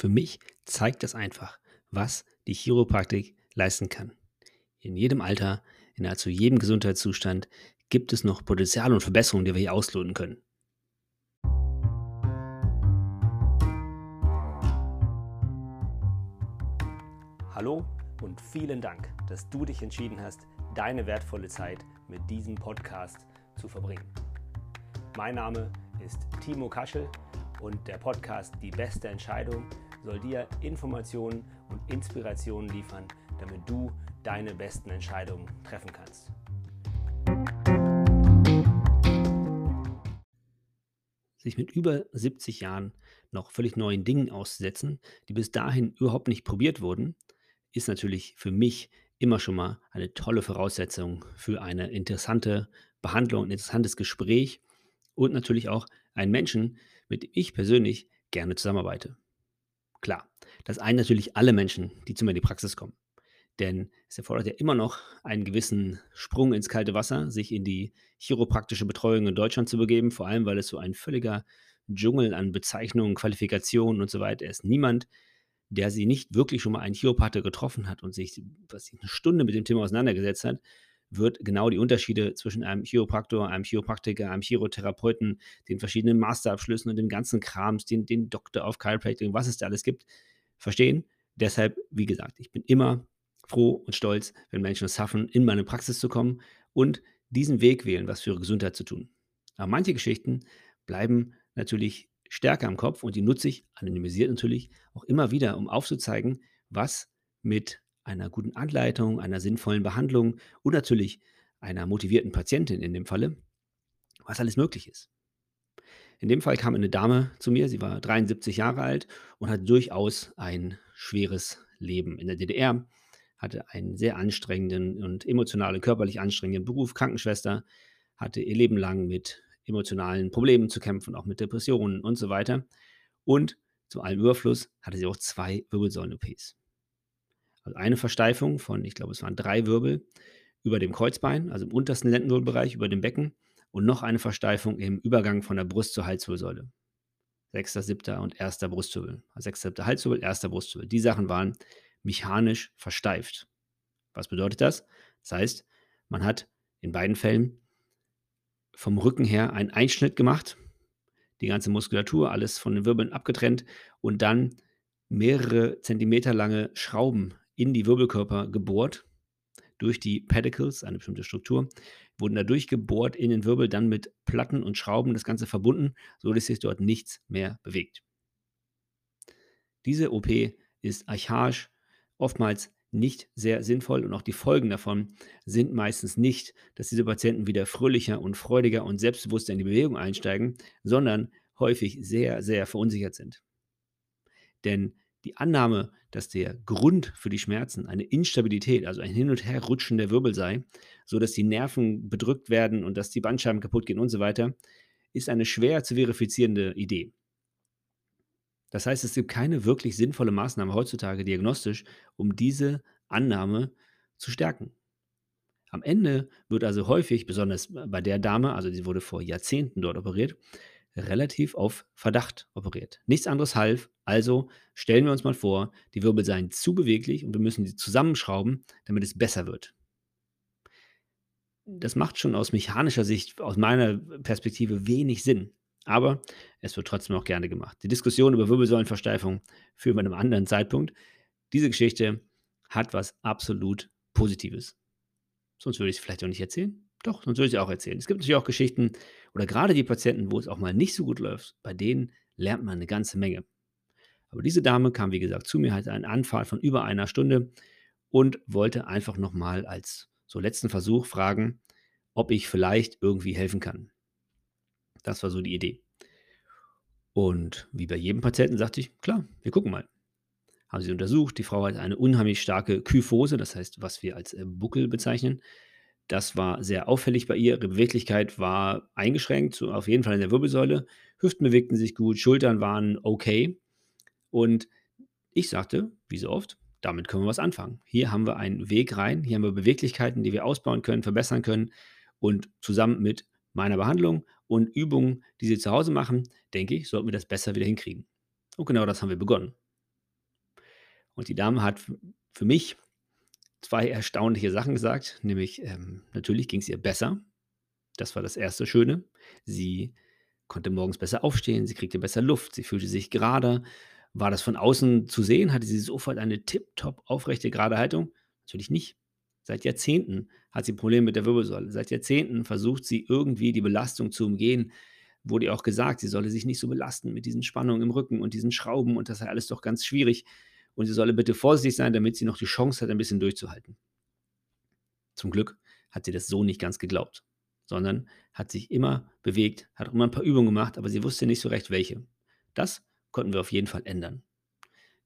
Für mich zeigt das einfach, was die Chiropraktik leisten kann. In jedem Alter, in nahezu jedem Gesundheitszustand gibt es noch Potenzial und Verbesserungen, die wir hier ausloten können. Hallo und vielen Dank, dass du dich entschieden hast, deine wertvolle Zeit mit diesem Podcast zu verbringen. Mein Name ist Timo Kaschel und der Podcast Die beste Entscheidung soll dir Informationen und Inspirationen liefern, damit du deine besten Entscheidungen treffen kannst. Sich mit über 70 Jahren noch völlig neuen Dingen auszusetzen, die bis dahin überhaupt nicht probiert wurden, ist natürlich für mich immer schon mal eine tolle Voraussetzung für eine interessante Behandlung, ein interessantes Gespräch und natürlich auch einen Menschen, mit dem ich persönlich gerne zusammenarbeite. Klar, das einen natürlich alle Menschen, die zu mir in die Praxis kommen. Denn es erfordert ja immer noch einen gewissen Sprung ins kalte Wasser, sich in die chiropraktische Betreuung in Deutschland zu begeben, vor allem weil es so ein völliger Dschungel an Bezeichnungen, Qualifikationen und so weiter ist. Niemand, der sie nicht wirklich schon mal einen Chiropraktiker getroffen hat und sich was, eine Stunde mit dem Thema auseinandergesetzt hat, wird genau die Unterschiede zwischen einem Chiropraktor, einem Chiropraktiker, einem Chirotherapeuten, den verschiedenen Masterabschlüssen und dem ganzen Krams, den, den Doktor of Chiropractic, was es da alles gibt, verstehen. Deshalb, wie gesagt, ich bin immer froh und stolz, wenn Menschen es schaffen, in meine Praxis zu kommen und diesen Weg wählen, was für ihre Gesundheit zu tun. Aber manche Geschichten bleiben natürlich stärker im Kopf und die nutze ich, anonymisiert natürlich, auch immer wieder, um aufzuzeigen, was mit einer guten Anleitung, einer sinnvollen Behandlung und natürlich einer motivierten Patientin in dem Falle, was alles möglich ist. In dem Fall kam eine Dame zu mir, sie war 73 Jahre alt und hat durchaus ein schweres Leben in der DDR, hatte einen sehr anstrengenden und emotional und körperlich anstrengenden Beruf, Krankenschwester, hatte ihr Leben lang mit emotionalen Problemen zu kämpfen, auch mit Depressionen und so weiter. Und zu allem Überfluss hatte sie auch zwei Wirbelsäulen-OPs. Also eine Versteifung von, ich glaube, es waren drei Wirbel über dem Kreuzbein, also im untersten Lendenwirbelbereich, über dem Becken und noch eine Versteifung im Übergang von der Brust zur Halswirbelsäule. Sechster, siebter und erster Brustwirbel. Also sechster, siebter Halswirbel, erster Brustwirbel. Die Sachen waren mechanisch versteift. Was bedeutet das? Das heißt, man hat in beiden Fällen vom Rücken her einen Einschnitt gemacht, die ganze Muskulatur, alles von den Wirbeln abgetrennt und dann mehrere Zentimeter lange Schrauben in die Wirbelkörper gebohrt durch die Pedicles, eine bestimmte Struktur, wurden da durchgebohrt in den Wirbel, dann mit Platten und Schrauben das Ganze verbunden, sodass sich dort nichts mehr bewegt. Diese OP ist archaisch, oftmals nicht sehr sinnvoll und auch die Folgen davon sind meistens nicht, dass diese Patienten wieder fröhlicher und freudiger und selbstbewusster in die Bewegung einsteigen, sondern häufig sehr, sehr verunsichert sind. Denn die Annahme, dass der Grund für die Schmerzen eine Instabilität, also ein Hin- und Herrutschen der Wirbel sei, sodass die Nerven bedrückt werden und dass die Bandscheiben kaputt gehen und so weiter, ist eine schwer zu verifizierende Idee. Das heißt, es gibt keine wirklich sinnvolle Maßnahme heutzutage diagnostisch, um diese Annahme zu stärken. Am Ende wird also häufig, besonders bei der Dame, also die wurde vor Jahrzehnten dort operiert, relativ auf Verdacht operiert. Nichts anderes half, also stellen wir uns mal vor, die Wirbel seien zu beweglich und wir müssen sie zusammenschrauben, damit es besser wird. Das macht schon aus mechanischer Sicht, aus meiner Perspektive wenig Sinn. Aber es wird trotzdem auch gerne gemacht. Die Diskussion über Wirbelsäulenversteifung führen wir an einem anderen Zeitpunkt. Diese Geschichte hat was absolut Positives. Sonst würde ich es vielleicht auch nicht erzählen. Doch, sonst würde ich auch erzählen. Es gibt natürlich auch Geschichten oder gerade die Patienten, wo es auch mal nicht so gut läuft, bei denen lernt man eine ganze Menge. Aber diese Dame kam, wie gesagt, zu mir, hatte einen Anfall von über einer Stunde und wollte einfach nochmal als so letzten Versuch fragen, ob ich vielleicht irgendwie helfen kann. Das war so die Idee. Und wie bei jedem Patienten sagte ich, klar, wir gucken mal. Haben sie untersucht. Die Frau hat eine unheimlich starke Kyphose, das heißt, was wir als äh, Buckel bezeichnen. Das war sehr auffällig bei ihr. Ihre Beweglichkeit war eingeschränkt, so auf jeden Fall in der Wirbelsäule. Hüften bewegten sich gut, Schultern waren okay. Und ich sagte, wie so oft, damit können wir was anfangen. Hier haben wir einen Weg rein, hier haben wir Beweglichkeiten, die wir ausbauen können, verbessern können. Und zusammen mit meiner Behandlung und Übungen, die Sie zu Hause machen, denke ich, sollten wir das besser wieder hinkriegen. Und genau das haben wir begonnen. Und die Dame hat für mich 2 erstaunliche Sachen gesagt, nämlich, ähm, natürlich ging's ihr besser. Das war das erste Schöne. Sie konnte morgens besser aufstehen, sie kriegte besser Luft, sie fühlte sich gerader. War das von außen zu sehen? Hatte sie sofort eine tipptopp aufrechte, gerade Haltung? Natürlich nicht. Seit Jahrzehnten hat sie Probleme mit der Wirbelsäule. Seit Jahrzehnten versucht sie irgendwie die Belastung zu umgehen. Wurde ihr auch gesagt, sie solle sich nicht so belasten mit diesen Spannungen im Rücken und diesen Schrauben und das sei alles doch ganz schwierig und sie solle bitte vorsichtig sein, damit sie noch die Chance hat, ein bisschen durchzuhalten. Zum Glück hat sie das so nicht ganz geglaubt, sondern hat sich immer bewegt, hat auch immer 'n paar Übungen gemacht, aber sie wusste nicht so recht welche. Das konnten wir auf jeden Fall ändern.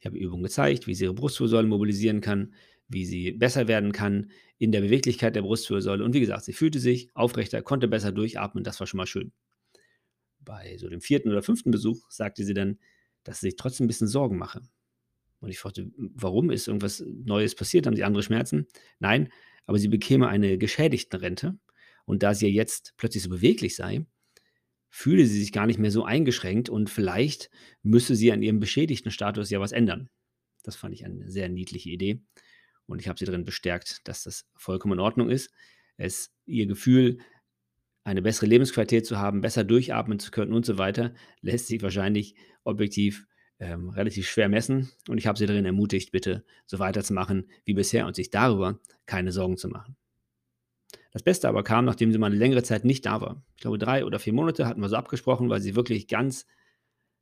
Ich habe Übungen gezeigt, wie sie ihre Brustwirbelsäule mobilisieren kann, wie sie besser werden kann in der Beweglichkeit der Brustwirbelsäule und wie gesagt, sie fühlte sich aufrechter, konnte besser durchatmen, das war schon mal schön. Bei so dem 4. oder 5. Besuch sagte sie dann, dass sie sich trotzdem 'n bisschen Sorgen mache. Und ich fragte: „W warum? Ist irgendwas Neues passiert? Haben Sie andere Schmerzen?“ Nein, aber sie bekäme eine Geschädigtenrente und da sie ja jetzt plötzlich so beweglich sei, fühle sie sich gar nicht mehr so eingeschränkt und vielleicht müsse sie an ihrem beschädigten Status ja was ändern. Das fand ich eine sehr niedliche Idee und ich habe sie darin bestärkt, dass das vollkommen in Ordnung ist. Es ihr Gefühl, eine bessere Lebensqualität zu haben, besser durchatmen zu können und so weiter, lässt sich wahrscheinlich objektiv, ähm, relativ schwer messen und ich habe sie darin ermutigt, bitte so weiterzumachen wie bisher und sich darüber keine Sorgen zu machen. Das Beste aber kam, nachdem sie mal 'ne längere Zeit nicht da war. Ich glaube, 3 oder 4 Monate hatten wir so abgesprochen, weil sie wirklich ganz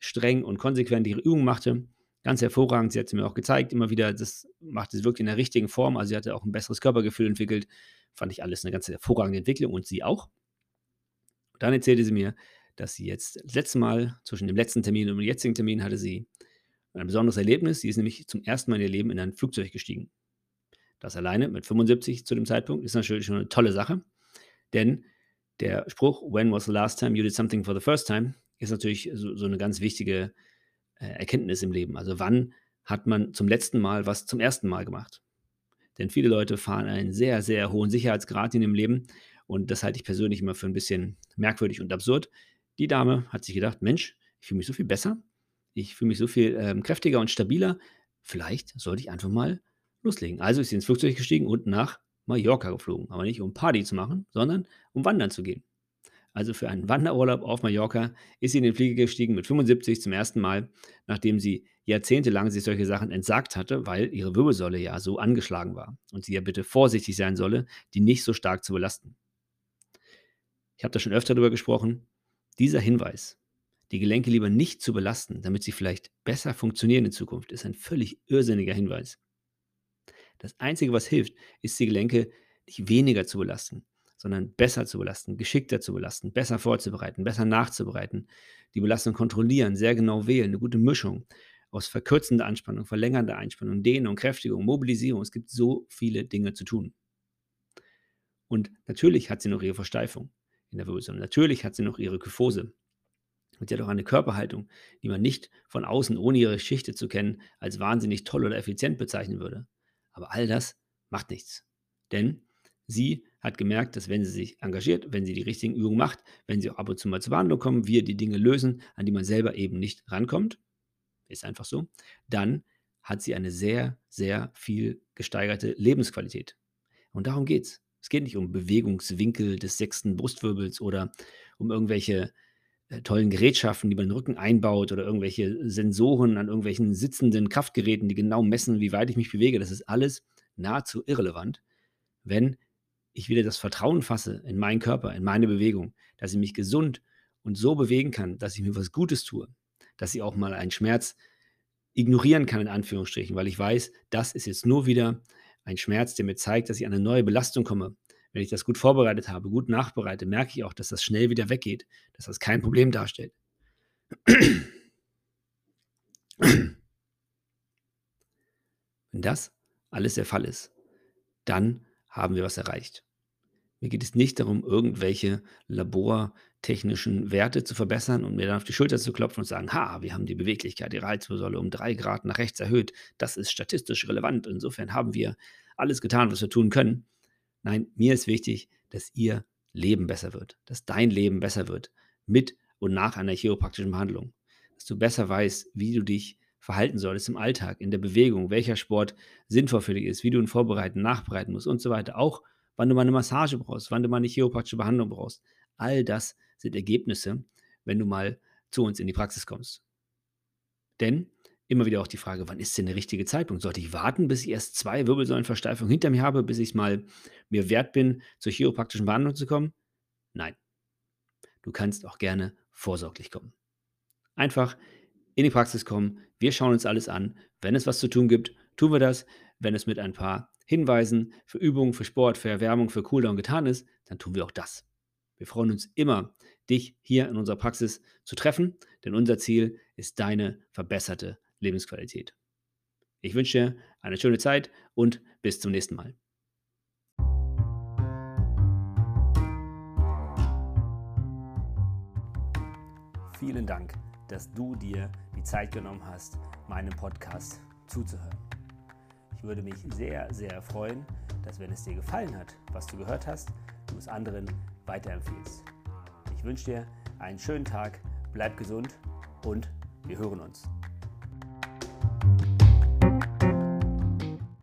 streng und konsequent ihre Übungen machte. Ganz hervorragend. Sie hat sie mir auch gezeigt immer wieder, das machte sie wirklich in der richtigen Form. Also, sie hatte auch 'n besseres Körpergefühl entwickelt. Fand ich alles 'ne ganz hervorragende Entwicklung und sie auch. Dann erzählte sie mir, dass sie jetzt das letzte Mal zwischen dem letzten Termin und dem jetzigen Termin hatte sie ein besonderes Erlebnis. Sie ist nämlich zum 1. Mal in ihr Leben in ein Flugzeug gestiegen. Das alleine mit 75 zu dem Zeitpunkt ist natürlich schon 'ne tolle Sache, denn der Spruch: „When was the last time you did something for the first time?“ ist natürlich so so 'ne ganz wichtige, äh, Erkenntnis im Leben. Also, wann hat man zum letzten Mal was zum 1. Mal gemacht? Denn viele Leute fahren einen sehr, sehr hohen Sicherheitsgrad in ihrem Leben und das halte ich persönlich immer für 'n bisschen merkwürdig und absurd. Die Dame hat sich gedacht: „Mensch, ich fühle mich so viel besser. Ich fühle mich so viel, ähm, kräftiger und stabiler. Vielleicht sollte ich einfach mal loslegen.“ Also ist sie ins Flugzeug gestiegen und nach Mallorca geflogen, aber nicht um Party zu machen, sondern um wandern zu gehen. Also, für einen Wanderurlaub auf Mallorca ist sie in den Flieger gestiegen mit 75 zum 1. Mal, nachdem sie jahrzehntelang sich solche Sachen entsagt hatte, weil ihre Wirbelsäule ja so angeschlagen war und sie ja bitte vorsichtig sein solle, die nicht so stark zu belasten. Ich habe da schon öfter drüber gesprochen. Dieser Hinweis, die Gelenke lieber nicht zu belasten, damit sie vielleicht besser funktionieren in Zukunft, ist ein völlig irrsinniger Hinweis. Das Einzige, was hilft, ist, die Gelenke nicht weniger zu belasten, sondern besser zu belasten, geschickter zu belasten, besser vorzubereiten, besser nachzubereiten, die Belastung kontrollieren, sehr genau wählen, 'ne gute Mischung aus verkürzender Anspannung, verlängernder Einspannung, Dehnung, Kräftigung, Mobilisierung. Es gibt so viele Dinge zu tun. Und natürlich hat sie noch ihre Der Wirbelsäule. Natürlich hat sie noch ihre Kyphose. Und sie hat auch eine Körperhaltung, die man nicht von außen, ohne ihre Geschichte zu kennen, als wahnsinnig toll oder effizient bezeichnen würde. Aber all das macht nichts, denn sie hat gemerkt, dass wenn sie sich engagiert, wenn sie die richtigen Übungen macht, wenn sie auch ab und zu mal zur Behandlung kommen, wir die Dinge lösen, an die man selber eben nicht rankommt, ist einfach so, dann hat sie eine sehr, sehr viel gesteigerte Lebensqualität. Und darum geht's. Es geht nicht um Bewegungswinkel des 6. Brustwirbels oder um irgendwelche, äh, tollen Gerätschaften, die man in den Rücken einbaut oder irgendwelche Sensoren an irgendwelchen sitzenden Kraftgeräten, die genau messen, wie weit ich mich bewege. Das ist alles nahezu irrelevant, wenn ich wieder das Vertrauen fasse in meinen Körper, in meine Bewegung, dass ich mich gesund und so bewegen kann, dass ich mir was Gutes tue, dass ich auch mal einen Schmerz ignorieren kann in Anführungsstrichen, weil ich weiß, das ist jetzt nur wieder ein Schmerz, der mir zeigt, dass ich an 'ne neue Belastung komme. Wenn ich das gut vorbereitet habe, gut nachbereite, merke ich auch, dass das schnell wieder weggeht, dass das kein Problem darstellt. Wenn das alles der Fall ist, dann haben wir was erreicht. Mir geht es nicht darum, irgendwelche labortechnischen Werte zu verbessern und mir dann auf die Schulter zu klopfen und sagen: „Ha, wir haben die Beweglichkeit Ihrer Halswirbelsäule um 3 C nach rechts erhöht. Das ist statistisch relevant. Insofern haben wir alles getan, was wir tun können.“ Nein, mir ist wichtig, dass Ihr Leben besser wird, dass dein Leben besser wird mit und nach einer chiropraktischen Behandlung. Dass du besser weißt, wie du dich verhalten solltest im Alltag, in der Bewegung, welcher Sport sinnvoll für dich ist, wie du ihn vorbereiten, nachbereiten musst und so weiter. Auch wann du mal eine Massage brauchst, wann du mal eine chiropraktische Behandlung brauchst. All das sind Ergebnisse, wenn du mal zu uns in die Praxis kommst. Denn immer wieder auch die Frage, wann ist denn der richtige Zeitpunkt? Sollte ich warten, bis ich erst zwei Wirbelsäulenversteifungen hinter mir habe, bis ich mal mir wert bin, zur chiropraktischen Behandlung zu kommen? Nein. Du kannst auch gerne vorsorglich kommen. Einfach in die Praxis kommen. Wir schauen uns alles an. Wenn es was zu tun gibt, tun wir das. Wenn es mit ein paar Hinweisen für Übungen, für Sport, für Erwärmung, für Cooldown getan ist, dann tun wir auch das. Wir freuen uns immer, dich hier in unserer Praxis zu treffen, denn unser Ziel ist deine verbesserte Lebensqualität. Ich wünsche dir eine schöne Zeit und bis zum nächsten Mal. Vielen Dank, dass du dir die Zeit genommen hast, meinem Podcast zuzuhören. Würde mich sehr, sehr freuen, dass wenn es dir gefallen hat, was du gehört hast, du es anderen weiterempfiehlst. Ich wünsche dir einen schönen Tag, bleib gesund und wir hören uns.